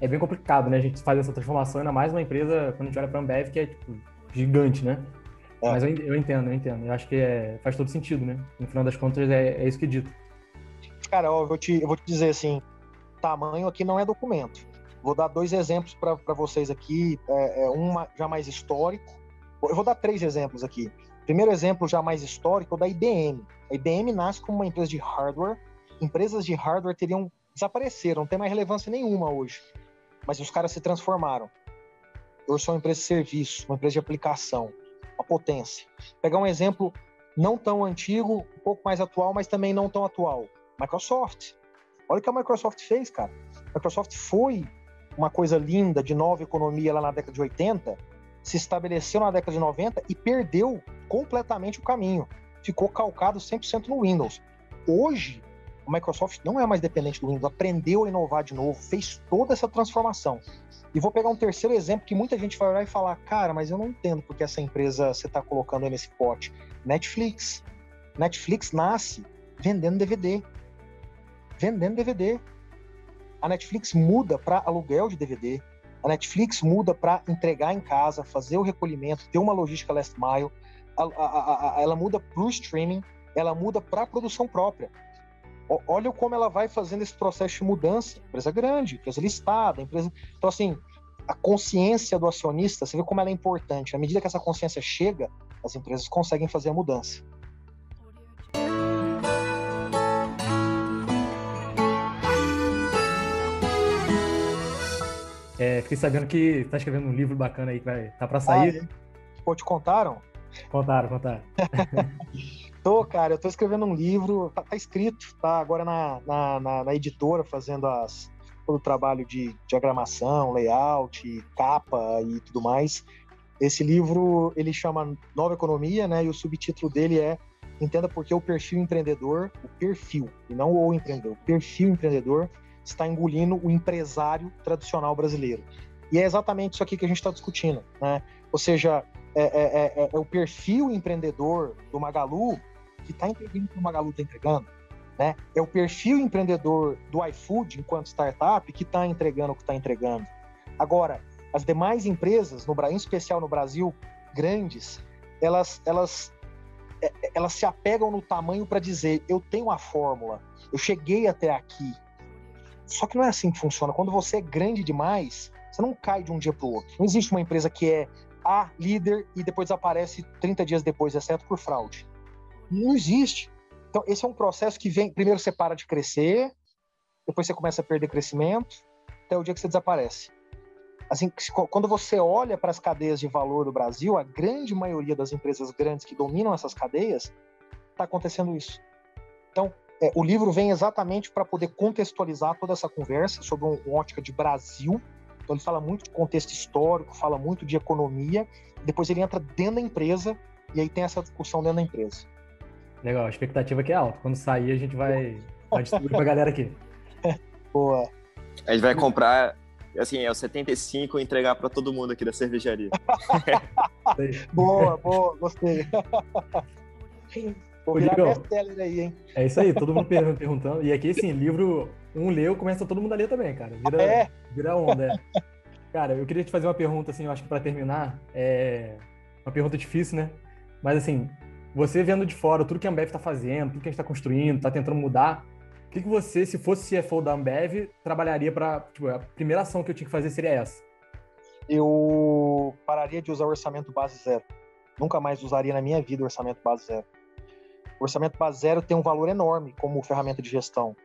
Speaker 1: é bem complicado, né? A gente faz essa transformação, ainda mais uma empresa, quando a gente olha para a Ambev, que é tipo, gigante, né? É. Mas eu, eu, entendo, eu entendo. Eu acho que é, faz todo sentido, né? No final das contas, é, é isso que é dito.
Speaker 2: Cara, ó, eu, vou te, eu vou te dizer assim: tamanho aqui não é documento. Vou dar dois exemplos para vocês aqui, é, é, um já mais histórico. Eu vou dar três exemplos aqui. Primeiro exemplo já mais histórico é da IBM. A IBM nasce como uma empresa de hardware. Empresas de hardware teriam desapareceram, não tem mais relevância nenhuma hoje. Mas os caras se transformaram. Hoje são uma empresa de serviço, uma empresa de aplicação, uma potência. Pegar um exemplo não tão antigo, um pouco mais atual, mas também não tão atual. Microsoft. Olha o que a Microsoft fez, cara. A Microsoft foi uma coisa linda de nova economia lá na década de 80, se estabeleceu na década de 90 e perdeu completamente o caminho. Ficou calcado 100% no Windows. Hoje, a Microsoft não é mais dependente do Windows, aprendeu a inovar de novo, fez toda essa transformação. E vou pegar um terceiro exemplo que muita gente vai olhar e falar: cara, mas eu não entendo porque essa empresa você está colocando aí nesse pote. Netflix. Netflix nasce vendendo DVD. Vendendo DVD a Netflix muda para aluguel de DVD, a Netflix muda para entregar em casa, fazer o recolhimento, ter uma logística last mile, a, a, a, ela muda para o streaming, ela muda para a produção própria. Olha como ela vai fazendo esse processo de mudança. Empresa grande, empresa listada, empresa. Então, assim, a consciência do acionista, você vê como ela é importante. À medida que essa consciência chega, as empresas conseguem fazer a mudança.
Speaker 1: É, fiquei sabendo que tá escrevendo um livro bacana aí que vai tá para sair. Ah,
Speaker 2: é? Pô, te contaram?
Speaker 1: Contaram, contaram. <laughs>
Speaker 2: tô, cara, eu tô escrevendo um livro, tá, tá escrito, tá agora na, na, na, na, editora fazendo as, todo o trabalho de diagramação, layout, capa e tudo mais. Esse livro, ele chama Nova Economia, né, e o subtítulo dele é Entenda por que o perfil empreendedor, o perfil, e não o empreendedor, o perfil empreendedor está engolindo o empresário tradicional brasileiro. E é exatamente isso aqui que a gente está discutindo, né? Ou seja, é, é, é, é, o perfil empreendedor do Magalu que está entregando o que o Magalu está entregando. Né? É o perfil empreendedor do iFood, enquanto startup, que está entregando o que está entregando. Agora, as demais empresas, no, em especial no Brasil, grandes, elas, elas, é, elas se apegam no tamanho para dizer: eu tenho a fórmula, eu cheguei até aqui. Só que não é assim que funciona. Quando você é grande demais, você não cai de um dia para o outro. Não existe uma empresa que é a líder e depois aparece 30 dias depois, exceto por fraude. Não existe. Então, esse é um processo que vem. Primeiro você para de crescer, depois você começa a perder crescimento, até o dia que você desaparece. Assim, quando você olha para as cadeias de valor do Brasil, a grande maioria das empresas grandes que dominam essas cadeias, está acontecendo isso. Então, é, o livro vem exatamente para poder contextualizar toda essa conversa sobre um, uma ótica de Brasil. Então, ele fala muito de contexto histórico, fala muito de economia, depois ele entra dentro da empresa e aí tem essa discussão dentro da empresa.
Speaker 1: Legal, a expectativa aqui é alta. Quando sair, a gente vai, vai distribuir para a galera aqui. <laughs>
Speaker 2: Boa.
Speaker 4: A gente vai comprar assim, é o 75 e entregar para todo mundo aqui da cervejaria. <laughs>
Speaker 2: boa, boa, gostei. <laughs> Vou virar best-seller aí, hein?
Speaker 1: É isso aí, todo mundo perguntando. E aqui, assim, livro um leu, começa todo mundo a ler também, cara. Vira, é. vira onda. É. Cara, eu queria te fazer uma pergunta, assim, eu acho que para terminar, é uma pergunta difícil, né? Mas, assim, você vendo de fora tudo que a Ambev está fazendo, tudo que a gente está construindo, está tentando mudar, o que, que você, se fosse CFO da Ambev, trabalharia para. Tipo, a primeira ação que eu tinha que fazer seria essa?
Speaker 2: Eu pararia de usar orçamento base zero. Nunca mais usaria na minha vida orçamento base zero. O orçamento base zero tem um valor enorme como ferramenta de gestão,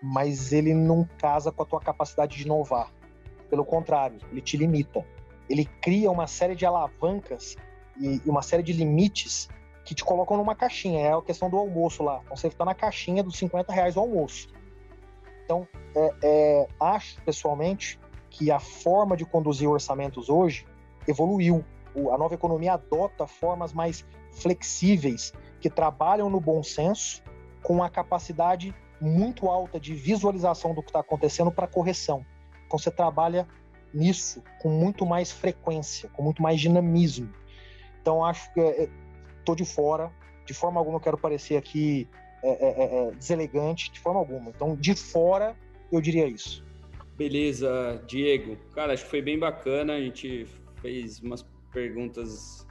Speaker 2: mas ele não casa com a tua capacidade de inovar. Pelo contrário, ele te limita. Ele cria uma série de alavancas e uma série de limites que te colocam numa caixinha. É a questão do almoço lá. Então você está na caixinha dos 50 reais do almoço. Então, é, é, acho pessoalmente que a forma de conduzir orçamentos hoje evoluiu. O, a nova economia adota formas mais flexíveis que trabalham no bom senso com a capacidade muito alta de visualização do que está acontecendo para correção. Então você trabalha nisso com muito mais frequência, com muito mais dinamismo. Então acho que é, estou de fora, de forma alguma eu quero parecer aqui é, é, é, é, deselegante, de forma alguma. Então, de fora, eu diria isso.
Speaker 3: Beleza, Diego. Cara, acho que foi bem bacana. A gente fez umas perguntas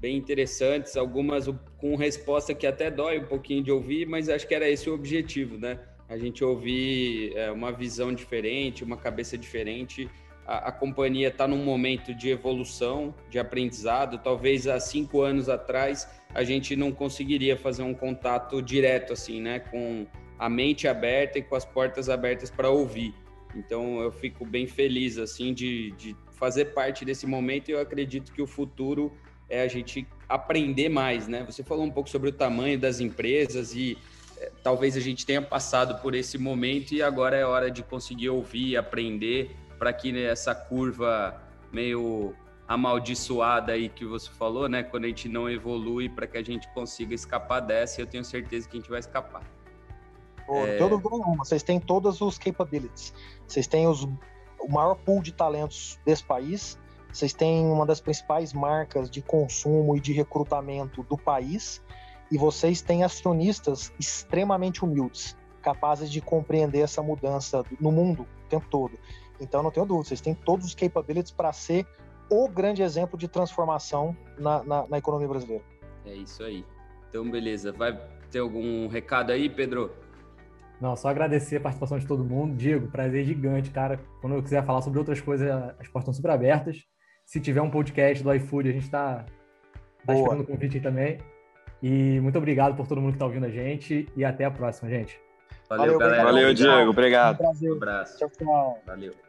Speaker 3: bem interessantes, algumas com resposta que até dói um pouquinho de ouvir, mas acho que era esse o objetivo, né? A gente ouvir é, uma visão diferente, uma cabeça diferente a, a companhia está num momento de evolução, de aprendizado. Talvez há cinco anos atrás a gente não conseguiria fazer um contato direto assim, né, com a mente aberta e com as portas abertas para ouvir. Então eu fico bem feliz assim de, de fazer parte desse momento e eu acredito que o futuro é a gente aprender mais, né? Você falou um pouco sobre o tamanho das empresas e é, talvez a gente tenha passado por esse momento e agora é hora de conseguir ouvir, aprender para que essa curva meio amaldiçoada aí que você falou, né? Quando a gente não evolui para que a gente consiga escapar dessa, eu tenho certeza que a gente vai escapar.
Speaker 2: Pô, é... Todo. Vocês têm todos os capabilities. Vocês têm os, o maior pool de talentos desse país. Vocês têm uma das principais marcas de consumo e de recrutamento do país. E vocês têm acionistas extremamente humildes, capazes de compreender essa mudança no mundo o tempo todo. Então, não tenho dúvida, vocês têm todos os capabilities para ser o grande exemplo de transformação na, na, na, economia brasileira.
Speaker 3: É isso aí. Então, beleza. Vai ter algum recado aí, Pedro?
Speaker 1: Não, só agradecer a participação de todo mundo. Diego, prazer gigante, cara. Quando eu quiser falar sobre outras coisas, as portas estão super abertas. Se tiver um podcast do iFood, a gente está tá esperando o convite também. E muito obrigado por todo mundo que está ouvindo a gente. E até a próxima, gente.
Speaker 4: Valeu, Valeu galera. Valeu, Diego. Obrigado.
Speaker 3: Um, um abraço. Tchau, tchau. Valeu.